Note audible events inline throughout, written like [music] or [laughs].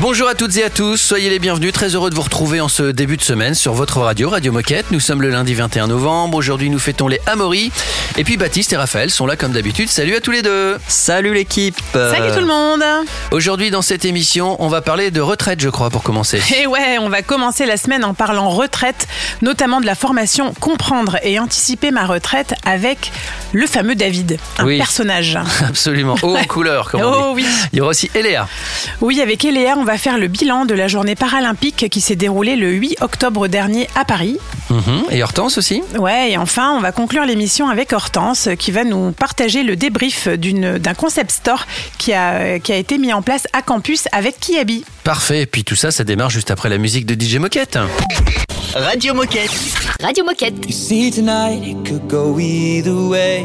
Bonjour à toutes et à tous, soyez les bienvenus, très heureux de vous retrouver en ce début de semaine sur votre radio, Radio Moquette. Nous sommes le lundi 21 novembre, aujourd'hui nous fêtons les Amaury. Et puis Baptiste et Raphaël sont là comme d'habitude, salut à tous les deux Salut l'équipe Salut tout le monde Aujourd'hui dans cette émission, on va parler de retraite je crois pour commencer. [laughs] Et ouais, on va commencer la semaine en parlant retraite, notamment de la formation Comprendre et anticiper ma retraite avec le fameux David, un Oui. personnage. [laughs] Absolument, haut en couleur comme on Oh oui. Il y aura aussi Eléa. Oui, avec Eléa, on va faire le bilan de la journée paralympique qui s'est déroulée le 8 octobre dernier à Paris. Mhm. Et Hortense aussi Ouais, et enfin, on va conclure l'émission avec Hortense qui va nous partager le débrief d'une- d'un concept store qui a, qui a été mis en place à campus avec Kiabi. Parfait, et puis tout ça, ça démarre juste après la musique de DJ Moquette. Radio Moquette Radio Moquette. You see tonight it could go either way.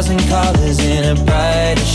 thousand colors in a brighter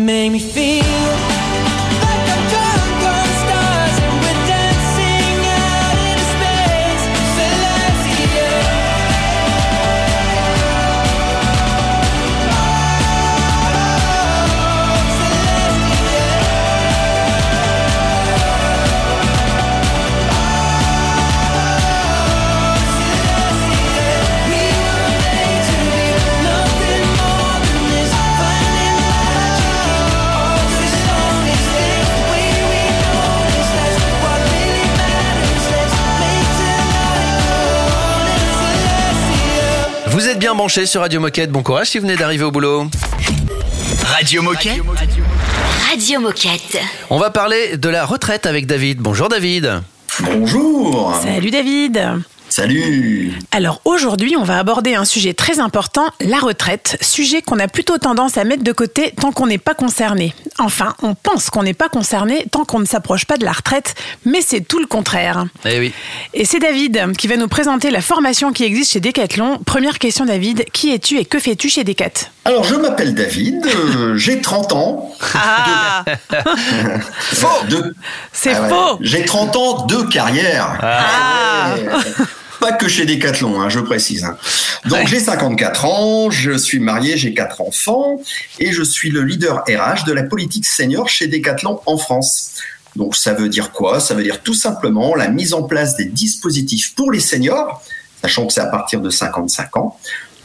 make me feel bien branchés sur Radio Moquette, bon courage si vous venez d'arriver au boulot. Radio Moquette Radio Moquette. On va parler de la retraite avec David. Bonjour David. Bonjour Salut David Salut Alors aujourd'hui, on va aborder un sujet très important, la retraite. Sujet qu'on a plutôt tendance à mettre de côté tant qu'on n'est pas concerné. Enfin, on pense qu'on n'est pas concerné tant qu'on ne s'approche pas de la retraite, mais c'est tout le contraire. Eh oui. Et c'est David qui va nous présenter la formation qui existe chez Decathlon. Première question David, qui es-tu et que fais-tu chez Decat? Alors, je m'appelle David, euh, [laughs] j'ai 30 ans. Ah Faux de... C'est Ah ouais, faux J'ai 30 ans de carrière. Ah. Ouais. Pas que chez Decathlon, hein, je précise. hein. Donc j'ai 54 ans, je suis marié, j'ai quatre enfants et je suis le leader RH de la politique senior chez Decathlon en France. Donc ça veut dire quoi? Ça veut dire tout simplement la mise en place des dispositifs pour les seniors, sachant que c'est à partir de 55 ans,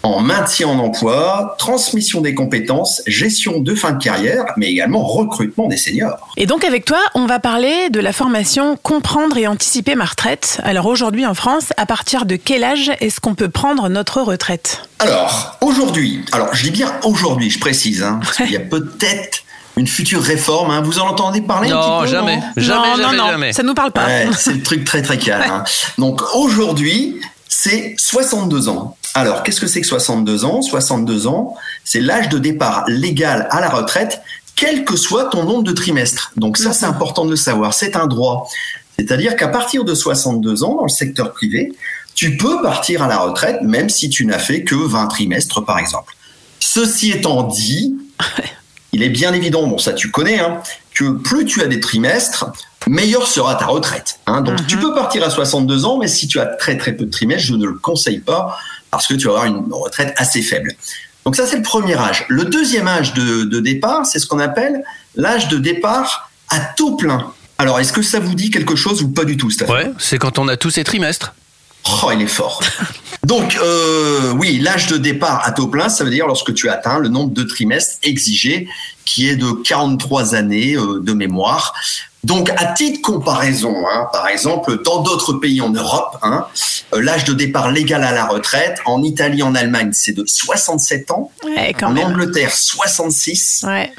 en maintien en emploi, transmission des compétences, gestion de fin de carrière, mais également recrutement des seniors. Et donc avec toi, on va parler de la formation Comprendre et anticiper ma retraite. Alors aujourd'hui en France, à partir de quel âge est-ce qu'on peut prendre notre retraite? Alors, aujourd'hui, alors je dis bien aujourd'hui, je précise, hein, parce qu'il y a [laughs] peut-être une future réforme, hein, vous en entendez parler un Non, petit peu, jamais. non? Jamais, non, jamais, non, non, jamais. ça nous parle pas. Ouais, c'est le truc très très calme. hein. [laughs] Donc aujourd'hui, c'est 62 ans. Alors, qu'est-ce que c'est que 62 ans? 62 ans, c'est l'âge de départ légal à la retraite, quel que soit ton nombre de trimestres. Donc ça, c'est important de le savoir. C'est un droit. C'est-à-dire qu'à partir de 62 ans, dans le secteur privé, tu peux partir à la retraite, même si tu n'as fait que 20 trimestres, par exemple. Ceci étant dit, il est bien évident, bon ça tu connais, hein, que plus tu as des trimestres, meilleure sera ta retraite. hein. Donc tu peux partir à 62 ans, mais si tu as très très peu de trimestres, je ne le conseille pas parce que tu vas avoir une retraite assez faible. Donc ça c'est le premier âge. Le deuxième âge de, de départ, c'est ce qu'on appelle l'âge de départ à taux plein. Alors est-ce que ça vous dit quelque chose ou pas du tout, Stéphane? Ouais, c'est quand on a tous ces trimestres. Oh, il est fort. [laughs] Donc, euh, oui, l'âge de départ à taux plein, ça veut dire lorsque tu atteins le nombre de trimestres exigé, qui est de 43 années euh, de mémoire. Donc, à titre comparaison, hein, par exemple, dans d'autres pays en Europe, hein, euh, l'âge de départ légal à la retraite, en Italie, en Allemagne, c'est de 67 ans, Ouais, quand en même. Angleterre, 66, Ouais.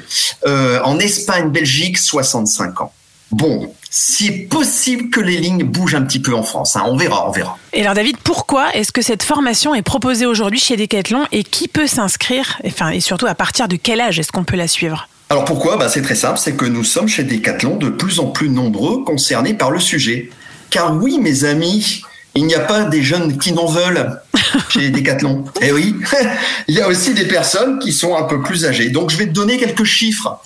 euh, en Espagne, Belgique, 65 ans. Bon, c'est possible que les lignes bougent un petit peu en France. hein, on verra, on verra. Et alors David, pourquoi est-ce que cette formation est proposée aujourd'hui chez Decathlon et qui peut s'inscrire Enfin, et surtout à partir de quel âge est-ce qu'on peut la suivre? Alors pourquoi bah, C'est très simple, c'est que nous sommes chez Decathlon de plus en plus nombreux concernés par le sujet. Car oui, mes amis, il n'y a pas des jeunes qui n'en veulent [laughs] chez Decathlon. Eh oui, [laughs] il y a aussi des personnes qui sont un peu plus âgées. Donc je vais te donner quelques chiffres.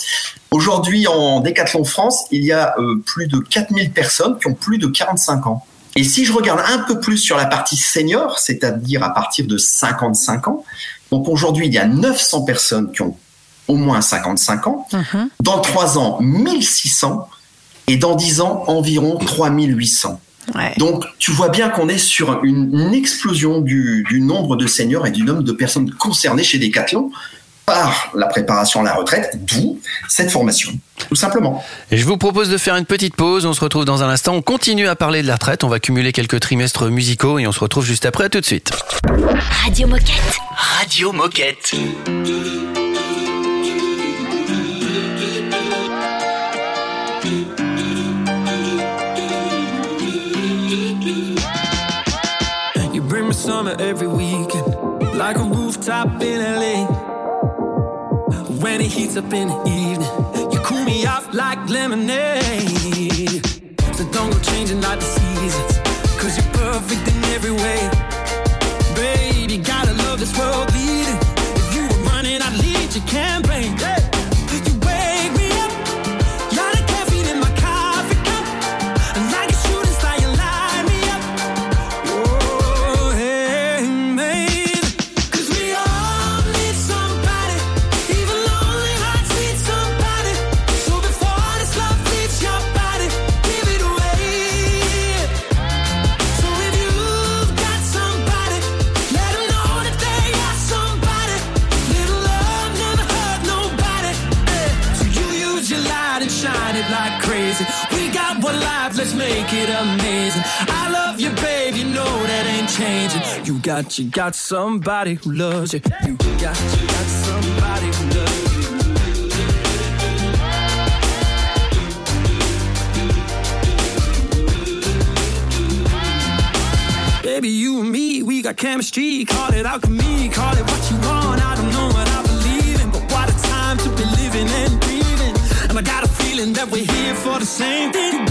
Aujourd'hui, en Decathlon France, il y a euh, plus de 4000 personnes qui ont plus de 45 ans. Et si je regarde un peu plus sur la partie senior, c'est-à-dire à partir de 55 ans, donc aujourd'hui, il y a 900 personnes qui ont au moins 55 ans. Dans 3 ans, 1600. Et dans 10 ans, environ 3800. Ouais. Donc, tu vois bien qu'on est sur une, une explosion du, du nombre de seniors et du nombre de personnes concernées chez Decathlon par la préparation à la retraite, d'où cette formation, tout simplement. Et je vous propose de faire une petite pause. On se retrouve dans un instant. On continue à parler de la retraite. On va cumuler quelques trimestres musicaux et on se retrouve juste après. À tout de suite. Radio Moquette. Radio Moquette. Heats up in the evening, you cool me off like lemonade. So don't go changing like the seasons, cause you're perfect in every way. let's make it amazing. I love you, babe, you know that ain't changing. You got, you got somebody who loves you. You got, you got somebody who loves you. Baby, you and me, we got chemistry. Call it alchemy, call it what you want. I don't know what I believe in, but what a time to be living and breathing. And I got a feeling that we're here for the same thing.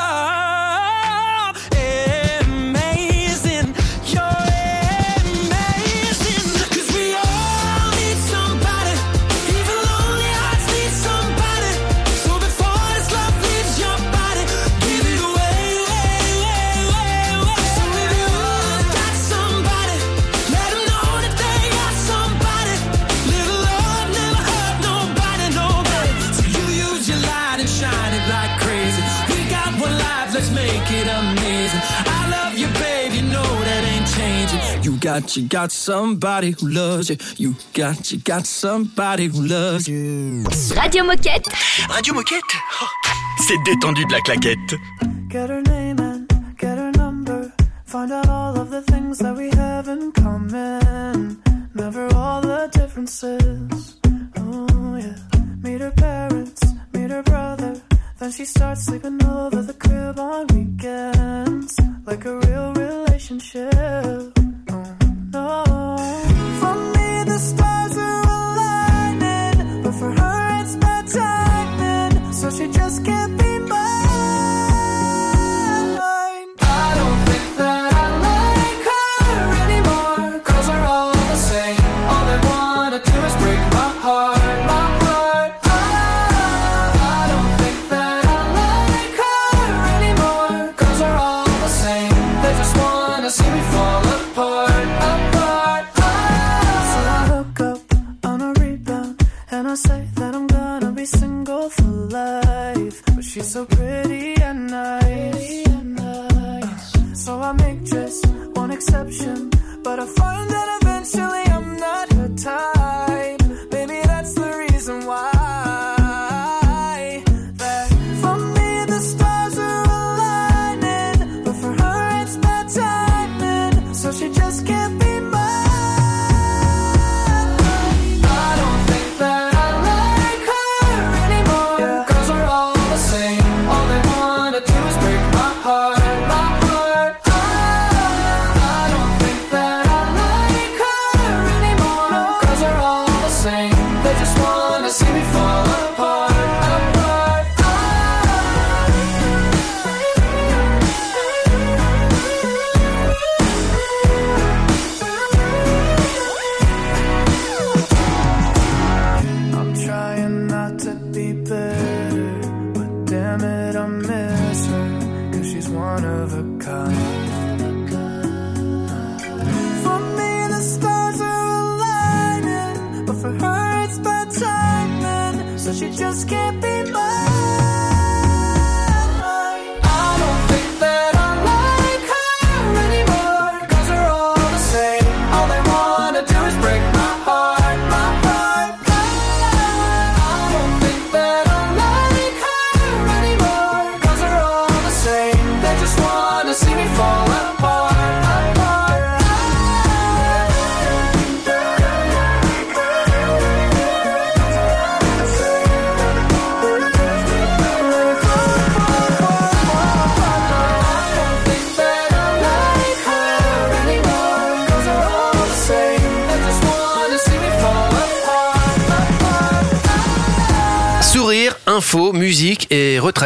got, you got somebody who loves you. You got, you got somebody who loves you. Radio Moquette. Radio Moquette. Oh, C'est détendu de la claquette. Get her name and get her number. Find out all of the things that we have in common. Never all the differences. Oh, yeah. Meet her parents, meet her brother. Then she starts sleeping over the crib on me. every.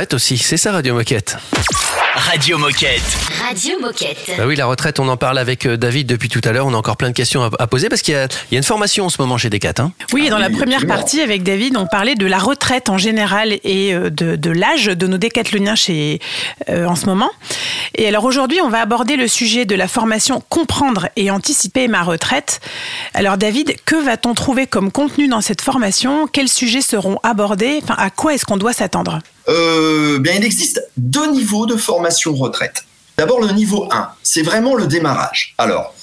Retraite aussi. C'est ça Radio Moquette. Radio Moquette. Radio Moquette. Bah oui, la retraite, on en parle avec euh, David depuis tout à l'heure. On a encore plein de questions à, à poser parce qu'il y, a- il y a une formation en ce moment chez Decat. Hein. Oui, et dans la oui, première absolument. partie avec David, on parlait de la retraite en général et euh, de, de l'âge de nos décathloniens chez, euh, en ce moment. Et alors aujourd'hui, on va aborder le sujet de la formation Comprendre et anticiper ma retraite. Alors David, que va-t-on trouver comme contenu dans cette formation? Quels sujets seront abordés? Enfin, à quoi est-ce qu'on doit s'attendre? Euh, bien, il existe deux niveaux de formation retraite. D'abord, le niveau 1, c'est vraiment le démarrage. Alors,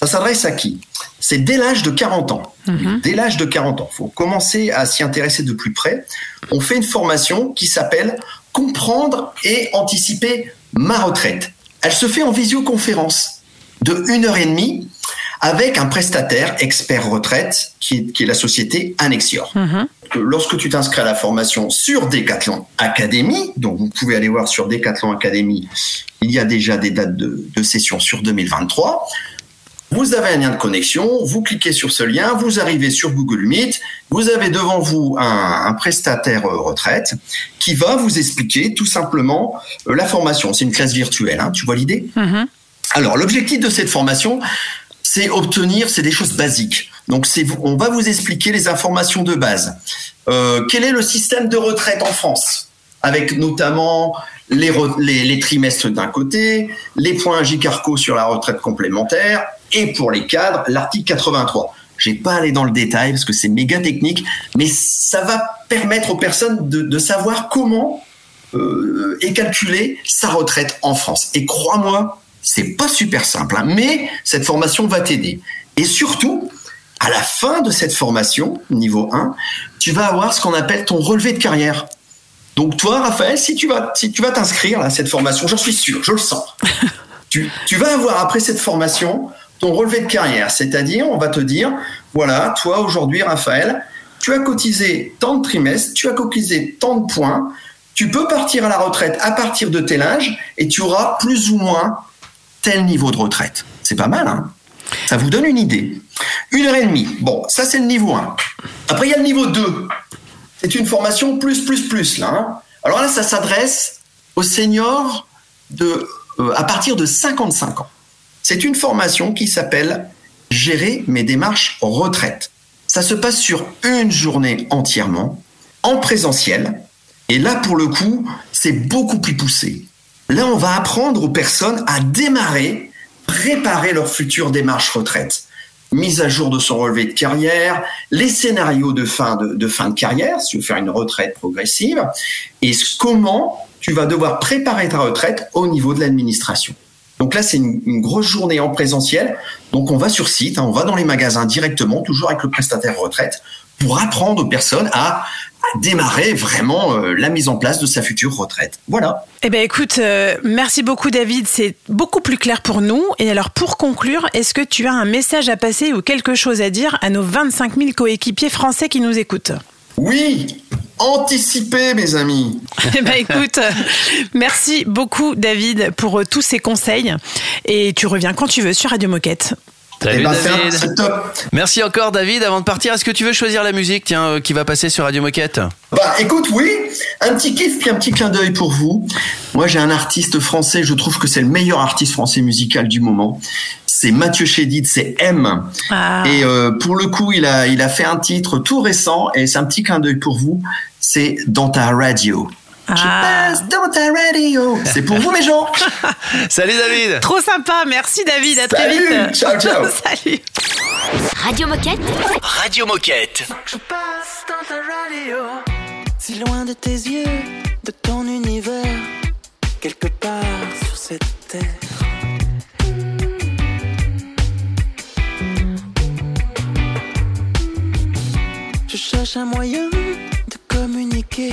ça s'adresse à qui? C'est dès l'âge de 40 ans. Dès l'âge de 40 ans, il faut commencer à s'y intéresser de plus près. On fait une formation qui s'appelle Comprendre et anticiper ma retraite. Elle se fait en visioconférence de une heure et demie avec un prestataire expert retraite qui est, qui est la société Annexior. Que Lorsque tu t'inscris à la formation sur Decathlon Academy, donc vous pouvez aller voir sur Decathlon Academy, il y a déjà des dates de, de session sur 2023. Vous avez un lien de connexion, vous cliquez sur ce lien, vous arrivez sur Google Meet, vous avez devant vous un, un prestataire euh, retraite qui va vous expliquer tout simplement euh, la formation. C'est une classe virtuelle, hein, tu vois l'idée? Alors, l'objectif de cette formation, c'est obtenir, c'est des choses basiques. Donc, on va vous expliquer les informations de base. Euh, quel est le système de retraite en France? Avec notamment les, re- les, les trimestres d'un côté, les points JCARCO sur la retraite complémentaire, et pour les cadres, l'article 83. Je vais pas aller dans le détail parce que c'est méga technique, mais ça va permettre aux personnes de, savoir comment euh, est calculée sa retraite en France. Et crois-moi, c'est pas super simple, hein, mais cette formation va t'aider. Et surtout, à la fin de cette formation, niveau 1, tu vas avoir ce qu'on appelle ton relevé de carrière. Donc toi, Raphaël, si tu vas, si tu vas t'inscrire à cette formation, j'en suis sûr, je le sens. [laughs] tu, tu vas avoir après cette formation ton relevé de carrière, c'est-à-dire on va te dire, voilà, toi aujourd'hui, Raphaël, tu as cotisé tant de trimestres, tu as cotisé tant de points, tu peux partir à la retraite à partir de tel âge et tu auras plus ou moins tel niveau de retraite. C'est pas mal, hein Ça vous donne une idée. Une heure et demie. Bon, ça c'est le niveau 1. Après, il y a le niveau 2. C'est une formation plus, plus, plus, là. hein. Alors là, ça s'adresse aux seniors de, euh, à partir de 55 ans. C'est une formation qui s'appelle Gérer mes démarches retraite. Ça se passe sur une journée entièrement, en présentiel. Et là, pour le coup, c'est beaucoup plus poussé. Là, on va apprendre aux personnes à démarrer, préparer leur future démarche retraite. Mise à jour de son relevé de carrière, les scénarios de fin de, carrière, si veux faire une retraite progressive, et comment tu vas devoir préparer ta retraite au niveau de l'administration. Donc là, c'est une, une grosse journée en présentiel. Donc on va sur site, hein, on va dans les magasins directement, toujours avec le prestataire retraite, pour apprendre aux personnes à, à démarrer vraiment euh, la mise en place de sa future retraite. Voilà. Eh ben écoute, euh, merci beaucoup David, c'est beaucoup plus clair pour nous. Et alors pour conclure, est-ce que tu as un message à passer ou quelque chose à dire à nos 25 000 coéquipiers français qui nous écoutent? Oui, anticipez mes amis. [laughs] Eh ben écoute, euh, merci beaucoup David pour tous ces conseils. Et tu reviens quand tu veux sur Radio Moquette. Salut Eh ben. Merci encore David. Avant de partir, est-ce que tu veux choisir la musique tiens, euh, qui va passer sur Radio Moquette Bah écoute, oui, un petit kiff puis un petit clin d'œil pour vous. Moi j'ai un artiste français, je trouve que c'est le meilleur artiste français musical du moment. C'est Mathieu Chédid, c'est M. Ah. Et euh, pour le coup, il a, il a fait un titre tout récent et c'est un petit clin d'œil pour vous. C'est dans ta radio. Je Ah. passe dans ta radio. C'est pour vous mes gens. [laughs] Salut David Trop sympa, merci David, à très Salut, vite. ciao, ciao. [laughs] Salut. Radio Moquette. Radio Moquette. Je passe dans ta radio. Si loin de tes yeux, de ton univers, quelque part sur cette terre. Je cherche un moyen de communiquer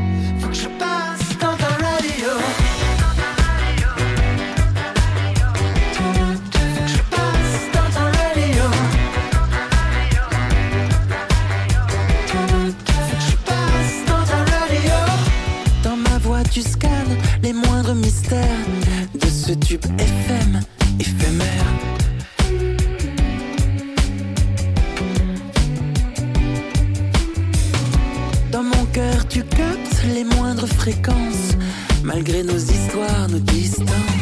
FM éphémère. Dans mon cœur, tu captes les moindres fréquences, malgré nos histoires, nos distances.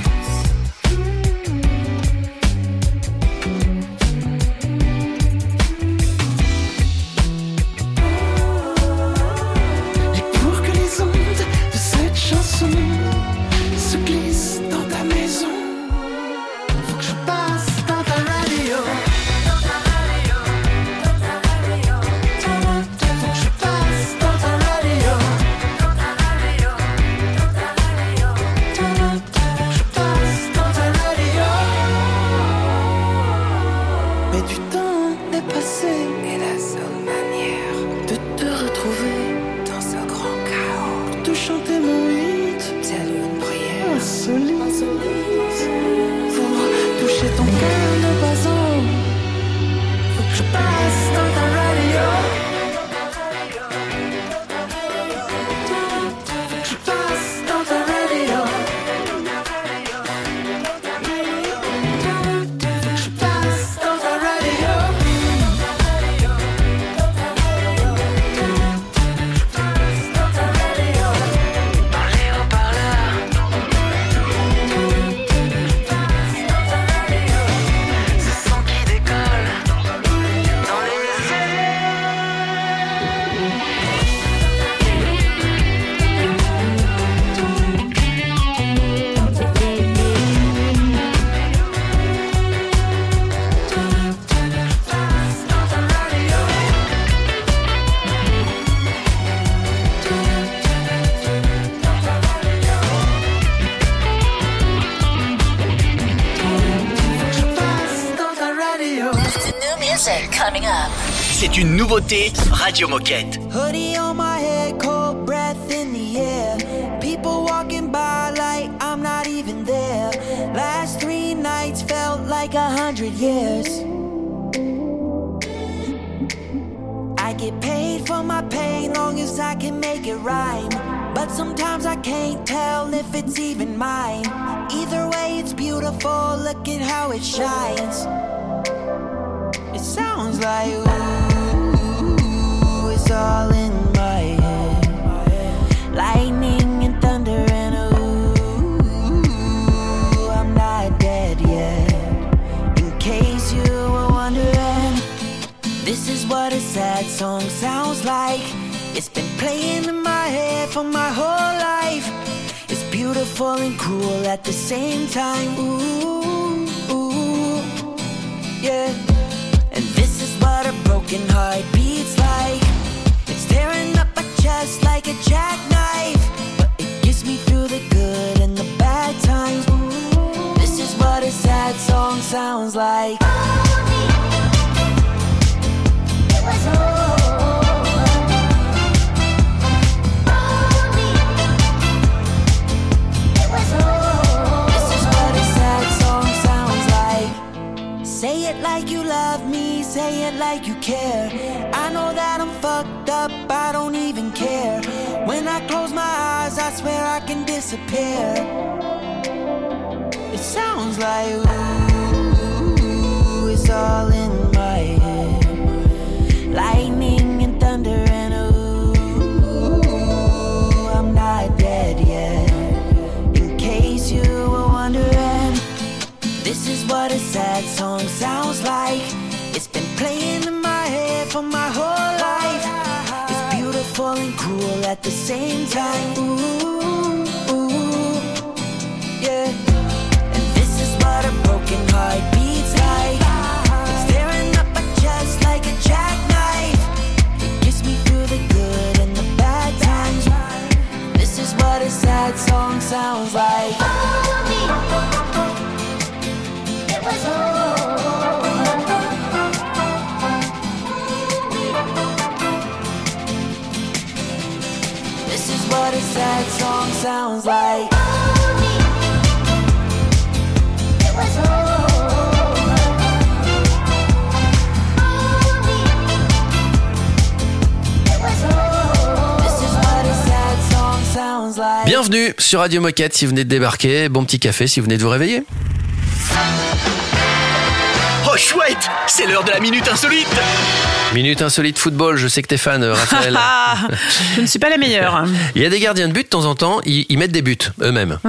Nouveauté Radio Moquette. Hoodie on my head, cold breath in the air. People walking by like I'm not even there. Last three nights felt like a hundred years. I get paid for my pain long as I can make it rhyme. But sometimes I can't tell if it's even mine. Either way, it's beautiful. Look at how it shines. It sounds like all in my head. Lightning and thunder and ooh, I'm not dead yet. In case you were wondering, this is what a sad song sounds like. It's been playing in my head for my whole life. It's beautiful and cruel at the same time. Ooh, ooh, yeah. And this is what a broken heart beats like. Chest like a jackknife. But it gets me through the good and the bad times. This is what a sad song sounds like. Say it like you love me, say it like you care. I know that I don't even care. When I close my eyes, I swear I can disappear. It sounds like ooh, it's all in my head. Lightning and thunder and ooh, I'm not dead yet. In case you were wondering, this is what a sad song sounds like. At the same time. Ooh, ooh, yeah. And this is what a broken heart beats like. It's tearing up my chest like a jackknife. It gets me through the good and the bad times. This is what a sad song sounds like. Sounds like. Bienvenue sur Radio Moquette si vous venez de débarquer. Bon petit café si vous venez de vous réveiller. Chouette C'est l'heure de la minute insolite Minute insolite football, je sais que t'es fan, euh, Raphaël. Ah, [laughs] je ne suis pas la meilleure. [laughs] Il y a des gardiens de but de temps en temps, ils, ils mettent des buts eux-mêmes.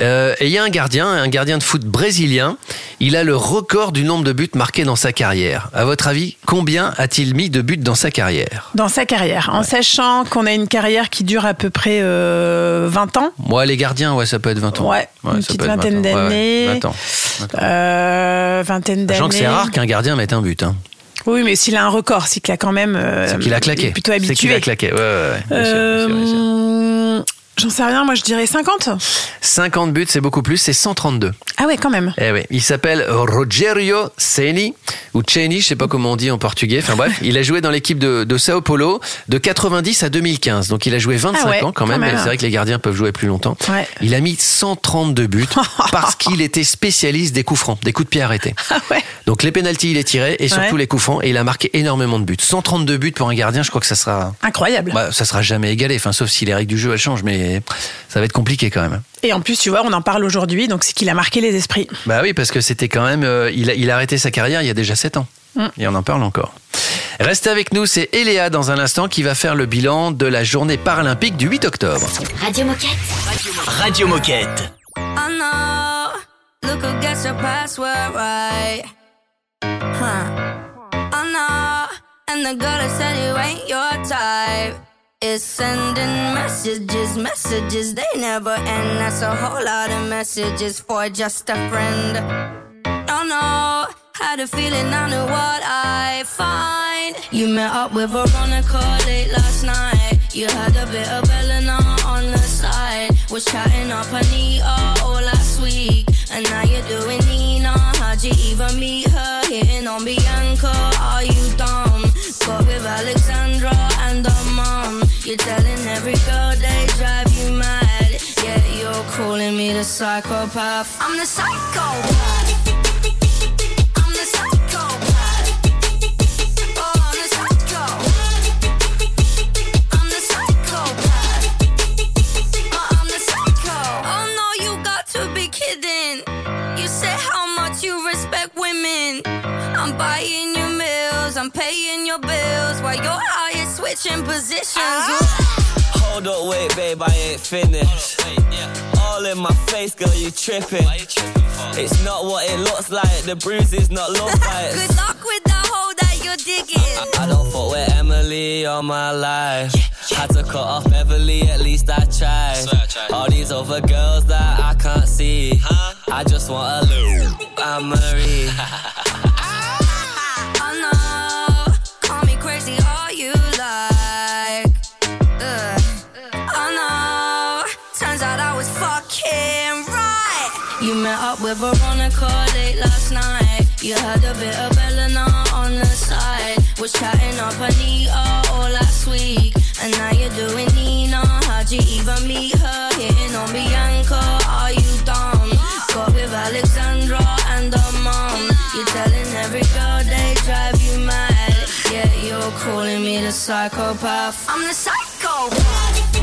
Euh, et il y a un gardien, un gardien de foot brésilien, il a le record du nombre de buts marqués dans sa carrière. À votre avis, combien a-t-il mis de buts dans sa carrière? Dans sa carrière, en sachant qu'on a une carrière qui dure à peu près euh, 20 ans. Moi, les gardiens, ouais, ça peut être 20 ans. Ouais, une petite peut être 20 vingtaine ans. Ouais, ouais, d'années. 20 ans. 20 ans. Euh, vingtaine d'années. C'est rare qu'un gardien mette un but. Hein. Oui, mais s'il a un record, c'est qu'il a quand même. euh, C'est qu'il a claqué. plutôt C'est qu'il habitué. a claqué. Ouais, ouais, ouais. Bien sûr, bien sûr, bien sûr. J'en sais rien, moi je dirais 50. 50 buts, c'est beaucoup plus, c'est 132. Ah ouais, quand même. Eh oui, il s'appelle Rogerio Ceni ou Ceni, je sais pas comment on dit en portugais. Enfin bref, il a joué dans l'équipe de, de Sao Paulo de 90 à 2015. Donc il a joué 25 Ah ouais, ans quand même. même. mais C'est vrai que les gardiens peuvent jouer plus longtemps. Ouais. Il a mis 132 buts [laughs] parce qu'il était spécialiste des coups francs, des coups de pied arrêtés. Ah ouais. Donc les pénalties, il les tirait et surtout les coups francs et il a marqué énormément de buts. 132 buts pour un gardien, je crois que ça sera Incroyable. bah, ça sera jamais égalé, enfin sauf si les règles du jeu elles changent mais ça va être compliqué quand même. Et en plus, tu vois, on en parle aujourd'hui, donc c'est qu'il a marqué les esprits. Bah oui, parce que c'était quand même. euh, il, a, il a arrêté sa carrière il y a déjà 7 ans. Et on en parle encore. Restez avec nous, c'est Eléa dans un instant qui va faire le bilan de la journée paralympique du 8 octobre. Radio Moquette. Radio Moquette. I know. Look who gets your password right. Huh. I know. And the girl that said you ain't your type is sending messages, messages they never end. That's a whole lot of messages for just a friend. Oh no, had a feeling I knew what I find. You met up with Veronica late last night. You had a bit of Eleanor on the side. Was chatting up Anita all last week. And now you're doing Nina. How'd you even meet her? Hitting on Bianca. Are you dumb? Got with Alexandra and her mom. You're telling every girl they drive you mad. Yeah, you're calling me the psychopath. I'm the psychopath. I'm the psychopath. Oh, I'm the psycho. I'm the psychopath. Oh, I'm the psycho. Oh no, you got to be kidding. You say how much you respect women. I'm buying your meals, I'm paying your bills while you're out here switching positions. Hold up, wait, babe, I ain't finished. All in my face, girl, you tripping. It's not what it looks like, the bruises not love bites. [laughs] Good luck with the hole that you're digging. I don't fuck with Emily all my life. Had to cut off Beverly, at least I tried. All these other girls that I can't see. I just want a little Anne Marie. Met up with Veronica late last night. You had a bit of Eleanor on the side. Was chatting up Anita all last week. And now you're doing Nina. How'd you even meet her? Hitting on Bianca. Are you dumb? Got with Alexandra and her mom. You're telling every girl they drive you mad. Yeah, you're calling me the psychopath. I'm the psychopath.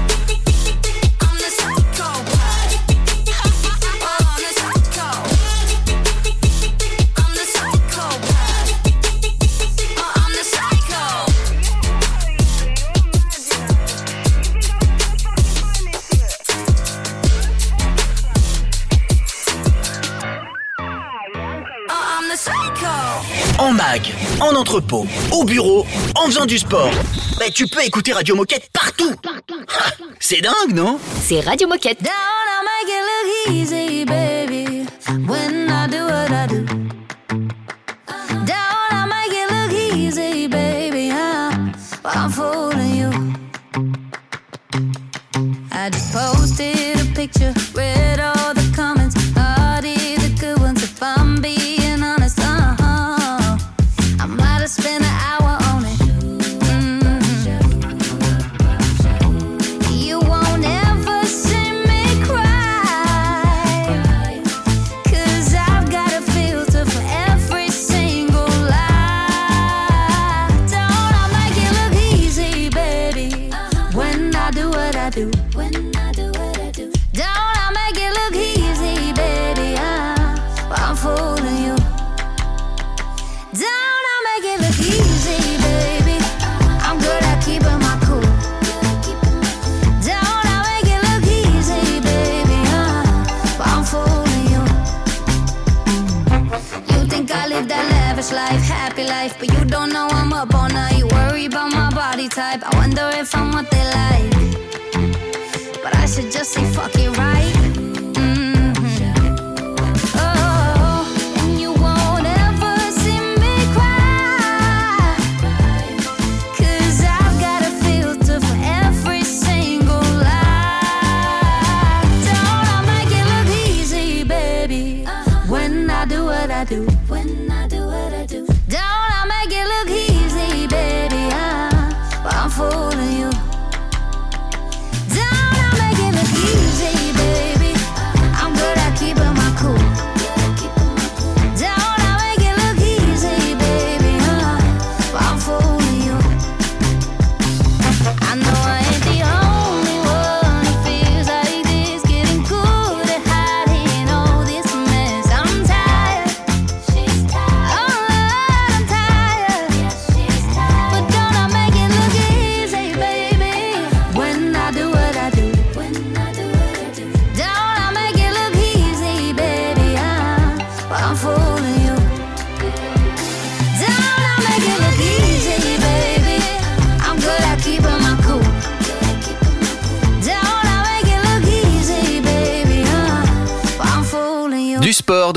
En entrepôt, au bureau, en faisant du sport. Mais tu peux écouter Radio Moquette partout. Ah, C'est dingue, non? C'est Radio Moquette. Down, I make it look easy, baby. When I do what I do. Down, I make it look easy, baby. Huh? But I'm fooling you. I just posted a picture, read all I wonder if I'm what they like. But I should just say fuck it right.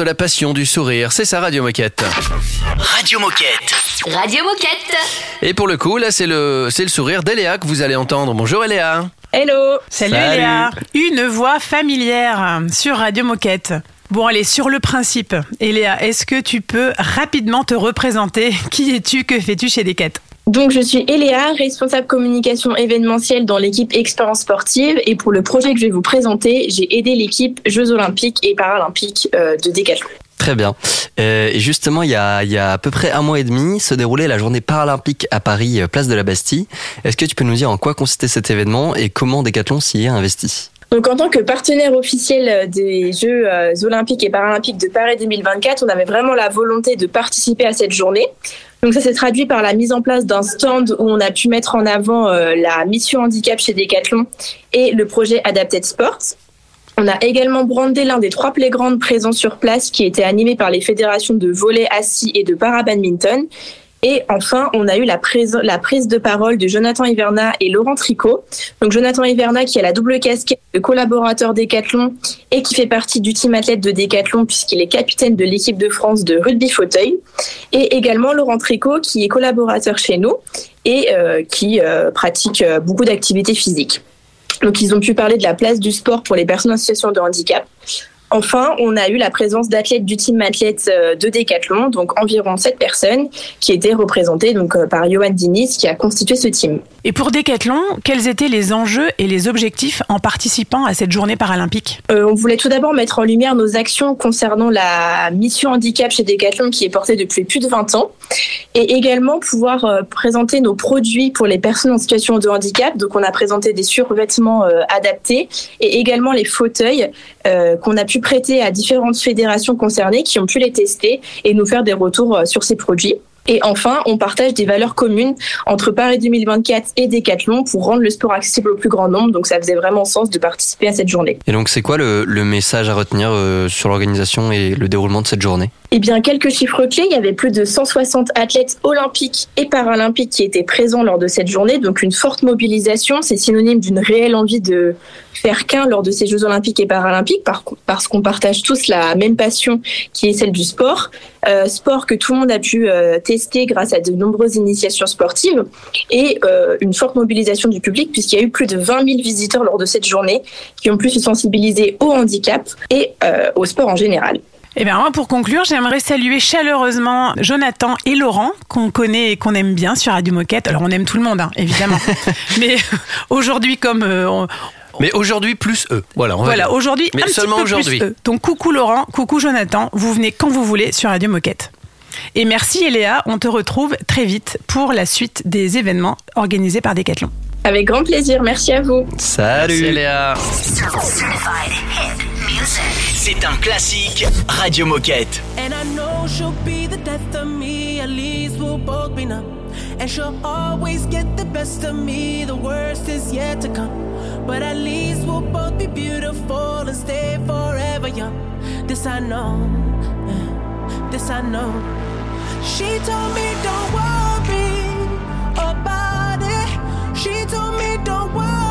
La passion, du sourire, c'est ça Radio Moquette. Radio Moquette. Radio Moquette. Et pour le coup, là, c'est le, c'est le sourire d'Eléa que vous allez entendre. Bonjour Eléa. Hello Salut, Salut. Une voix familière sur Radio Moquette. Bon, allez, sur le principe. Eléa, est-ce que tu peux rapidement te représenter? Qui es-tu? Que fais-tu chez Decat Donc je suis Eléa, responsable communication événementielle dans l'équipe Expérience Sportive et pour le projet que je vais vous présenter, j'ai aidé l'équipe Jeux Olympiques et Paralympiques euh, de Décathlon. Très bien. Euh, et justement, il y, a, il y a à peu près un mois et demi se déroulait la journée paralympique à Paris, euh, place de la Bastille. Est-ce que tu peux nous dire en quoi consistait cet événement et comment Decathlon s'y est investi? Donc en tant que partenaire officiel des Jeux Olympiques et Paralympiques de Paris 2024, on avait vraiment la volonté de participer à cette journée. Donc ça s'est traduit par la mise en place d'un stand où on a pu mettre en avant euh, la mission handicap chez Decathlon et le projet Adapted Sports. On a également brandé l'un des trois playgrounds présents sur place qui était animé par les fédérations de volley assis et de para-badminton. Et enfin, on a eu la prise, de parole de Jonathan Hiverna et Laurent Tricot. Donc Jonathan Hiverna qui a la double casquette de collaborateur Décathlon et qui fait partie du team athlète de Décathlon puisqu'il est capitaine de l'équipe de France de rugby fauteuil. Et également Laurent Tricot qui est collaborateur chez nous et euh, qui euh, pratique euh, beaucoup d'activités physiques. Donc ils ont pu parler de la place du sport pour les personnes en situation de handicap. Enfin, on a eu la présence d'athlètes du team athlète euh, de Décathlon, donc environ 7 personnes qui étaient représentées donc euh, par Johan Diniz qui a constitué ce team. Et pour Decathlon, quels étaient les enjeux et les objectifs en participant à cette journée paralympique? Euh, on voulait tout d'abord mettre en lumière nos actions concernant la mission handicap chez Decathlon qui est portée depuis plus de 20 ans et également pouvoir euh, présenter nos produits pour les personnes en situation de handicap. Donc on a présenté des survêtements euh, adaptés et également les fauteuils euh, qu'on a pu prêter à différentes fédérations concernées qui ont pu les tester et nous faire des retours euh, sur ces produits. Et enfin, on partage des valeurs communes entre Paris 2024 et Decathlon pour rendre le sport accessible au plus grand nombre. Donc ça faisait vraiment sens de participer à cette journée. Et donc, c'est quoi le, message à retenir euh, sur l'organisation et le déroulement de cette journée? Eh bien, quelques chiffres clés. Il y avait plus de 160 athlètes olympiques et paralympiques qui étaient présents lors de cette journée. Donc, une forte mobilisation. C'est synonyme d'une réelle envie de faire qu'un lors de ces Jeux olympiques et paralympiques par- parce qu'on partage tous la même passion qui est celle du sport. Euh, sport que tout le monde a pu euh, tester grâce à de nombreuses initiations sportives et euh, une forte mobilisation du public puisqu'il y a eu plus de 20 000 visiteurs lors de cette journée qui ont pu se sensibiliser au handicap et au sport en général. Eh bien, moi, pour conclure, j'aimerais saluer chaleureusement Jonathan et Laurent, qu'on connaît et qu'on aime bien sur Radio Moquette. Alors, on aime tout le monde, hein, évidemment. [laughs] Mais aujourd'hui, comme euh, on- Mais aujourd'hui, plus eux. Voilà, on voilà, aujourd'hui, Mais un petit seulement peu plus aujourd'hui. eux. Donc, coucou Laurent, coucou Jonathan, vous venez quand vous voulez sur Radio Moquette. Et merci Eléa, on te retrouve très vite pour la suite des événements organisés par Decathlon. Avec grand plaisir, merci à vous. Salut Merci Léa. C'est un classique Radio Moquette. And I know she'll be the death of me, at least we'll both be numb. And she'll always get the best of me, the worst is yet to come. But at least we'll both be beautiful and stay forever young. This I know, this I know. She told me don't worry about. She told me don't worry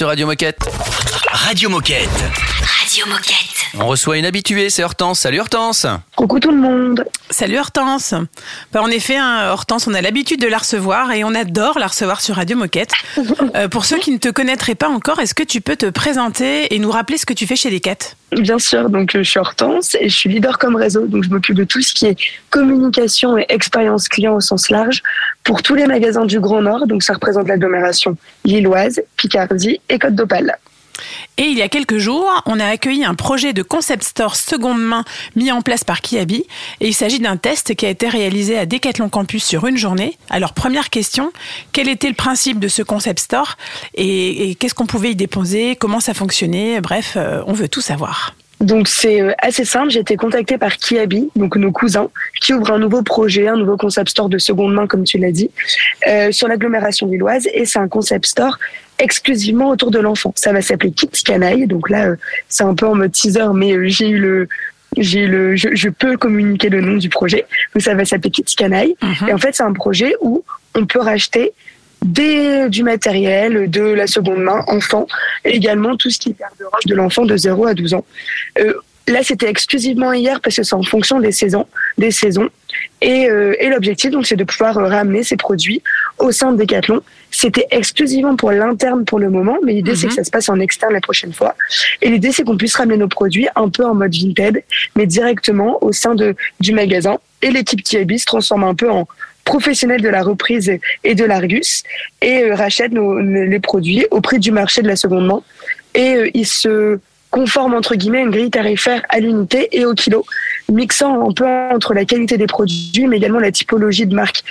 sur Radio Moquette. Radio Moquette. Radio Moquette. On reçoit une habituée, c'est Hortense. Salut Hortense. Coucou tout le monde. Salut Hortense. Bah, en effet, hein, Hortense, on a l'habitude de la recevoir et on adore la recevoir sur Radio Moquette. [laughs] Euh, pour ceux qui ne te connaîtraient pas encore, est-ce que tu peux te présenter et nous rappeler ce que tu fais chez Decat? Bien sûr, donc euh, je suis Hortense et je suis leader comme réseau, donc je m'occupe de tout ce qui est communication et expérience client au sens large pour tous les magasins du Grand Nord, donc ça représente l'agglomération lilloise, Picardie et Côte d'Opale. Et il y a quelques jours, on a accueilli un projet de concept store seconde main mis en place par Kiabi. Et il s'agit d'un test qui a été réalisé à Decathlon Campus sur une journée. Alors, première question, quel était le principe de ce concept store et, qu'est-ce qu'on pouvait y déposer? Comment ça fonctionnait? Bref, euh, on veut tout savoir. Donc c'est euh, assez simple, j'ai été contactée par Kiabi, donc nos cousins, qui ouvrent un nouveau projet, un nouveau concept store de seconde main, comme tu l'as dit, euh, sur l'agglomération lilloise, et c'est un concept store exclusivement autour de l'enfant. Ça va s'appeler Kids Canaille, donc là euh, c'est un peu en mode teaser, mais euh, j'ai eu le j'ai le, je, je peux communiquer le nom du projet. Donc ça va s'appeler Kids Canaille. Et en fait, c'est un projet où on peut racheter des, du matériel, de la seconde main, enfant, et également tout ce qui est garde-robe de l'enfant de 0 à 12 ans. Euh, là, c'était exclusivement hier parce que c'est en fonction des saisons, des saisons. Et, euh, et l'objectif, donc, c'est de pouvoir ramener ces produits au sein de Decathlon. C'était exclusivement pour l'interne pour le moment, mais l'idée, c'est que ça se passe en externe la prochaine fois. Et l'idée, c'est qu'on puisse ramener nos produits un peu en mode Vinted, mais directement au sein de, du magasin. Et l'équipe TIB se transforme un peu en professionnel de la reprise et de l'Argus et euh, rachète nos, les produits au prix du marché de la seconde main. Et euh, il se conforme entre guillemets à une grille tarifaire à l'unité et au kilo, mixant un peu entre la qualité des produits, mais également la typologie de marque.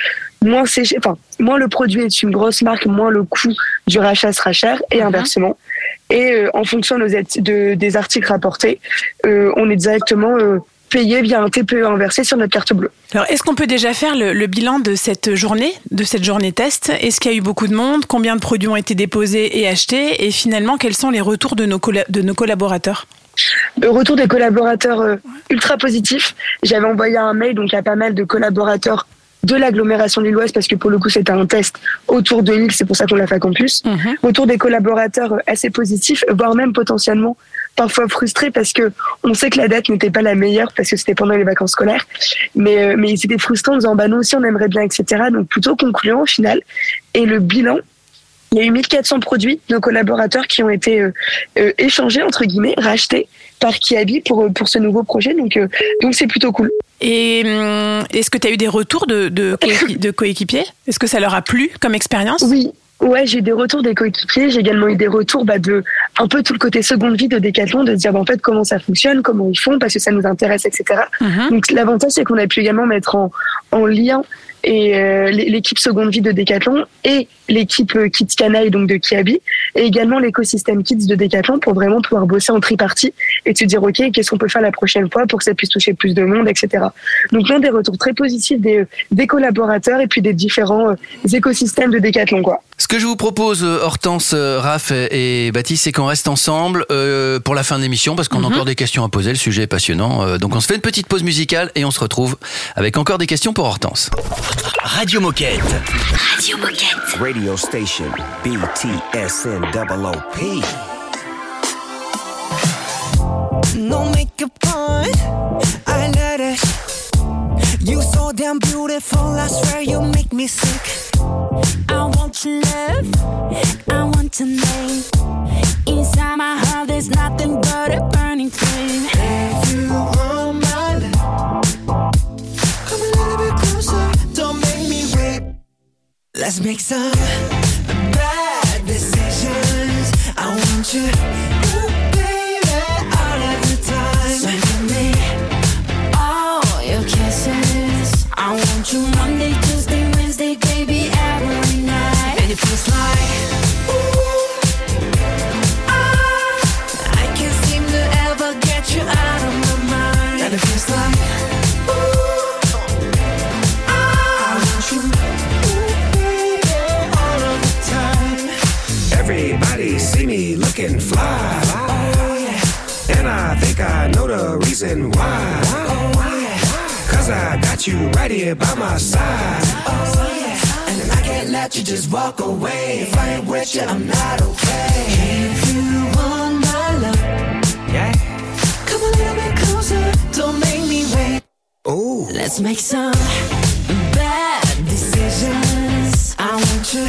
Moins, c'est, enfin, moins le produit est une grosse marque, moins le coût du rachat sera cher, et inversement. Et euh, en fonction de, des articles rapportés, euh, on est directement euh, payé via un TPE inversé sur notre carte bleue. Alors, est-ce qu'on peut déjà faire le, le bilan de cette journée, de cette journée test? Est-ce qu'il y a eu beaucoup de monde? Combien de produits ont été déposés et achetés? Et finalement, quels sont les retours de nos, de nos collaborateurs? Le retour des collaborateurs ultra positif. J'avais envoyé un mail donc à pas mal de collaborateurs de l'agglomération lilloise parce que pour le coup c'était un test autour de l'île, c'est pour ça qu'on l'a fait à campus. Retour des collaborateurs euh, assez positifs, voire même potentiellement parfois frustrés parce que on sait que la date n'était pas la meilleure parce que c'était pendant les vacances scolaires, mais euh, mais c'était frustrant en disant bah nous aussi on aimerait bien etc. Donc plutôt concluant au final. Et le bilan il y a eu 1400 produits de nos collaborateurs qui ont été euh, euh, échangés, entre guillemets, rachetés par Kiabi pour, pour ce nouveau projet. Donc, euh, donc c'est plutôt cool. Et hum, est-ce que tu as eu des retours de, de, coéqui- de coéquipiers? Est-ce que ça leur a plu comme expérience? Oui. Ouais, j'ai eu des retours des coéquipiers. J'ai également eu des retours bah, de un peu tout le côté seconde vie de Decathlon, de dire bah, en fait comment ça fonctionne, comment ils font, parce que ça nous intéresse, etc. Donc l'avantage c'est qu'on a pu également mettre en, en lien et euh, l'é- l'équipe seconde vie de Decathlon et l'équipe euh, Kids Canaille donc de Kiabi et également l'écosystème Kids de Decathlon pour vraiment pouvoir bosser en tripartie et se dire ok qu'est-ce qu'on peut faire la prochaine fois pour que ça puisse toucher plus de monde etc. Donc l'un des retours très positifs des, des collaborateurs et puis des différents euh, écosystèmes de Decathlon quoi. Ce que je vous propose, Hortense, Raph et Baptiste, c'est qu'on reste ensemble euh, pour la fin de l'émission parce qu'on a encore des questions à poser. Le sujet est passionnant. Euh, donc on se fait une petite pause musicale et on se retrouve avec encore des questions pour Hortense. Radio Moquette. Radio Moquette. Radio station BTSN OOP. No makeup on, I let it. You so damn beautiful, I swear you make me sick. I want your love, I want your name. Inside my heart, there's nothing but a burning flame. If you want my Let's make some bad decisions. I want you, baby, all of the time. So give me All your kisses. I want you Monday, Tuesday, Wednesday, baby, every night. And it feels like reason why. Oh, yeah. Cause I got you right here by my side. Oh, yeah. And I can't let you just walk away. If I ain't with you, I'm not okay. If you want my love, Yeah. come a little bit closer. Don't make me wait. Ooh. Let's make some bad decisions. I want you,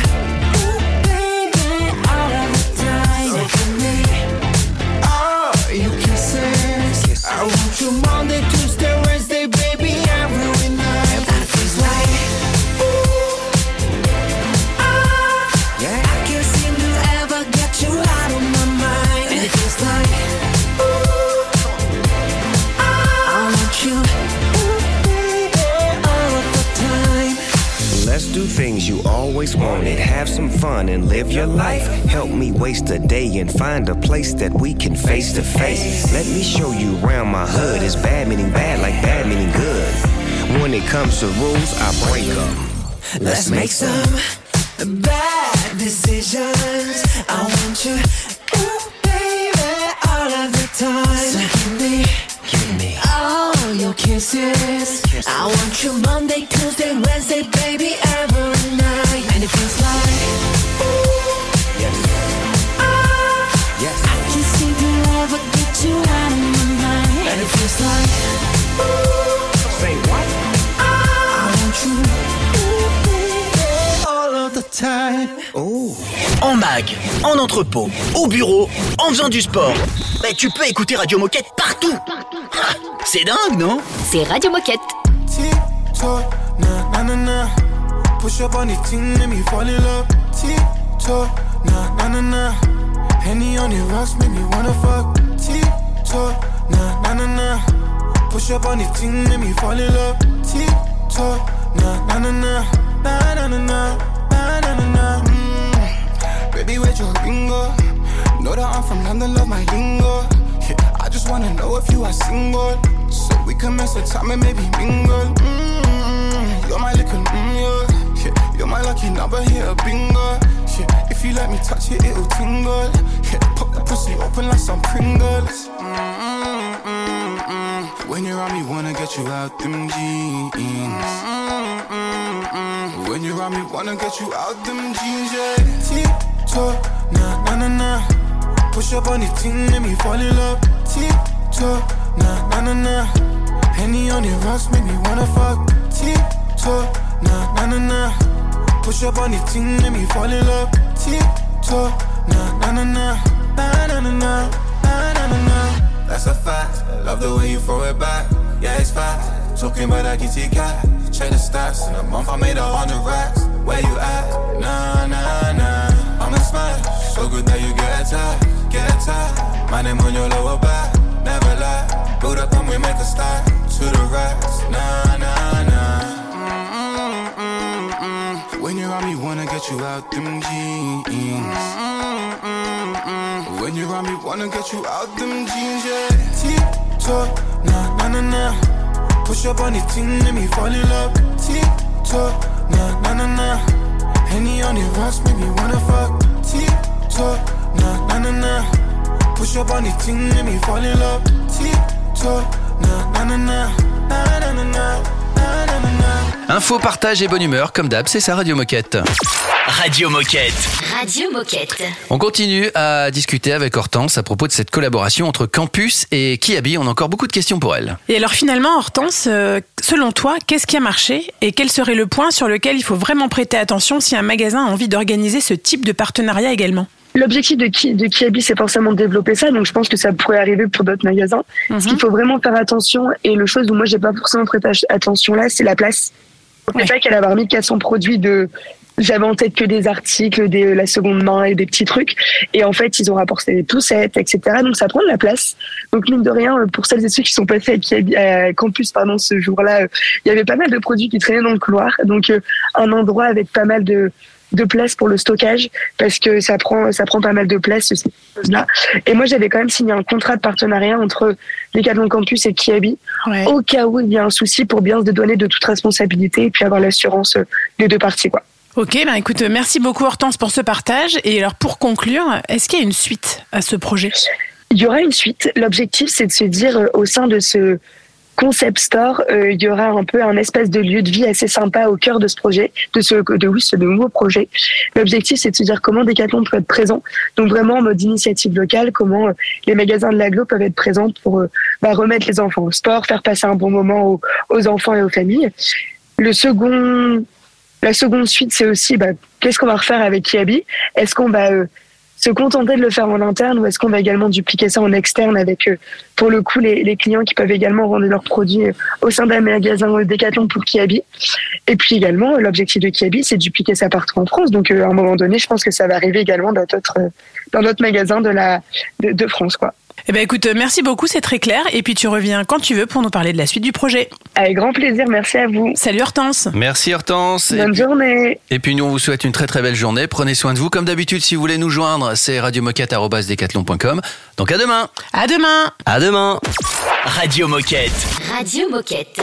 always wanted. Have some fun and live your life. Help me waste a day and find a place that we can face to face. Let me show you around my hood. It's bad meaning bad, like bad meaning good. When it comes to rules, I break them. Let's make some bad decisions. I want you, ooh, baby, all of the time. So give me. All your kisses. I want you Monday, Tuesday, Wednesday, baby, every night. And it feels like, ooh, Yes. ah, Yes. I can't seem to ever get you out of my mind. And it feels like, ooh, Say what? I want you, ooh, baby, all of the time. Ooh. En mag, en entrepôt, au bureau, en faisant du sport. Mais tu peux écouter Radio Moquette partout. Ah, C'est dingue, non C'est Radio Moquette. Tiptoe, na na na na. Push up on the team, let me fall in love. Tiptoe, na na na na. Henny on the rocks, make me wanna fuck. Tiptoe, na na na na. Push up on the team, let me fall in love. Tiptoe, na na na na. Na na na na. Na na na na. Mm. Baby, where'd your ring go? Know that I'm from London, love my lingo. Just wanna know if you are single. So we can mess the time and maybe mingle. Mm, you're my little mm, yeah. yeah. You're my lucky number here, bingo. Yeah, if you let me touch it, it'll tingle. Yeah, pop the pussy open like some Pringles. Mm, mm, mm. When you're on me, wanna get you out them jeans. Mm, mm, mm. When you're on me, wanna get you out them jeans, yeah. Tiptoe, na na na na. Push up on the team, let me fall in love. Tiptoe, na na na na. Henny on the rocks, make me wanna fuck. Tiptoe, na na na na. Push up on the team, let me fall in love. Tiptoe, na na na na. Na na na na. Na na na na. That's a fact. Love the way you throw it back. Yeah, it's fact. Talking about that GT cat. Check the stats. In a month, I made a hundred racks. Where you at? Nah, nah, nah. I'm a smash. So good that you get attacked. Get attacked. My name on your lower back. Never lie. Build up and we make a start. To the racks. Nah, nah, nah. Mm, mm, mm. When you're on me, wanna get you out them jeans. When you're on me, wanna get you out them jeans, yeah. Tiptoe, na na na na. Push up on the team, let me fall in love. Tiptoe, na na na na. Henny on the rocks, make me wanna fuck. Tiptoe. Push up on the me fall in love. Tiptoe. Info, partage et bonne humeur, comme d'hab, c'est ça Radio Moquette. Radio Moquette. Radio Moquette. On continue à discuter avec Hortense à propos de cette collaboration entre Campus et Kiabi. On a encore beaucoup de questions pour elle. Et alors finalement, Hortense, euh, selon toi, qu'est-ce qui a marché et quel serait le point sur lequel il faut vraiment prêter attention si un magasin a envie d'organiser ce type de partenariat également? L'objectif de, Ki- de Kiabi, c'est forcément de développer ça, donc je pense que ça pourrait arriver pour d'autres magasins. Ce qu'il faut vraiment faire attention, et le chose où moi j'ai pas forcément prêté attention là, c'est la place. C'est pas qu'elle avoir mis 400 produits de. J'avais en tête que des articles, des, la seconde main et des petits trucs. Et en fait, ils ont rapporté des poussettes, etc. Donc ça prend de la place. Donc mine de rien, pour celles et ceux qui sont passés à, Campus pardon, ce jour-là, euh, il y avait pas mal de produits qui traînaient dans le couloir. Donc euh, un endroit avec pas mal de, de place pour le stockage parce que ça prend ça prend pas mal de place ces choses-là. Et moi j'avais quand même signé un contrat de partenariat entre Decathlon Campus et Kiabi au cas où il y a un souci pour bien se dédouaner de toute responsabilité et puis avoir l'assurance euh, des deux parties quoi. Ok, ben écoute, merci beaucoup Hortense pour ce partage. Et alors pour conclure, est-ce qu'il y a une suite à ce projet? Il y aura une suite. L'objectif, c'est de se dire euh, au sein de ce concept store, euh, il y aura un peu un espèce de lieu de vie assez sympa au cœur de ce projet, de ce de oui, ce nouveau projet. L'objectif, c'est de se dire comment Decathlon peut être présent. Donc vraiment en mode initiative locale, comment euh, les magasins de l'agglo peuvent être présents pour euh, bah, remettre les enfants au sport, faire passer un bon moment aux, aux enfants et aux familles. Le second, la seconde suite, c'est aussi bah, qu'est-ce qu'on va refaire avec Kiabi? Est-ce qu'on va euh, se contenter de le faire en interne ou est-ce qu'on va également dupliquer ça en externe avec, euh, pour le coup, les, clients qui peuvent également vendre leurs produits euh, au sein d'un magasin Decathlon pour Kiabi Et puis également, euh, l'objectif de Kiabi, c'est de dupliquer ça partout en France. Donc, euh, à un moment donné, je pense que ça va arriver également dans d'autres euh, dans magasins de, la, de France. quoi. Eh ben écoute, merci beaucoup, c'est très clair. Et puis tu reviens quand tu veux pour nous parler de la suite du projet. Avec grand plaisir, merci à vous. Salut Hortense. Merci Hortense. Et Bonne puis- journée. Et puis nous, on vous souhaite une très très belle journée. Prenez soin de vous. Comme d'habitude, si vous voulez nous joindre, c'est radiomoquette.com. Donc à demain. À demain. À demain. Radio Moquette. Radio Moquette.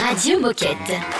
Radio Moquette.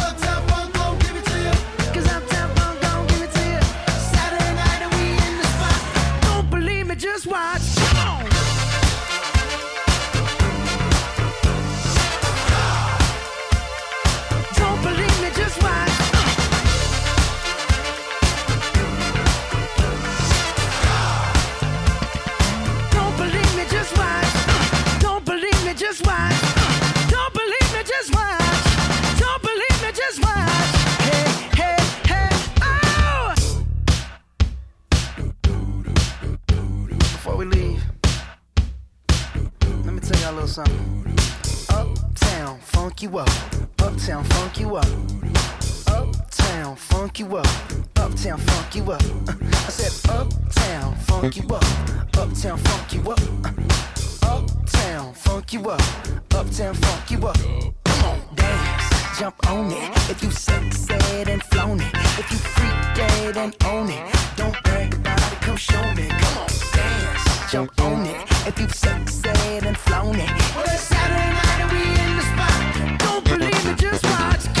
something. Uptown, funk you up. Uptown, funk you up. Uptown, funk you up. Uptown, funk you up. Uh, [laughs] I said, Uptown, funk you up. Uptown, funk you up. Uh, uptown, funk you up. Uptown, funk you up. Come on, dance, jump on it. If you sexed and flown it, if you freak dead and own it, don't brag about it, come show me. Come on jump on it. If you've sexed it and flown it. Well, it's Saturday night and we in the spot. Don't believe me, just watch.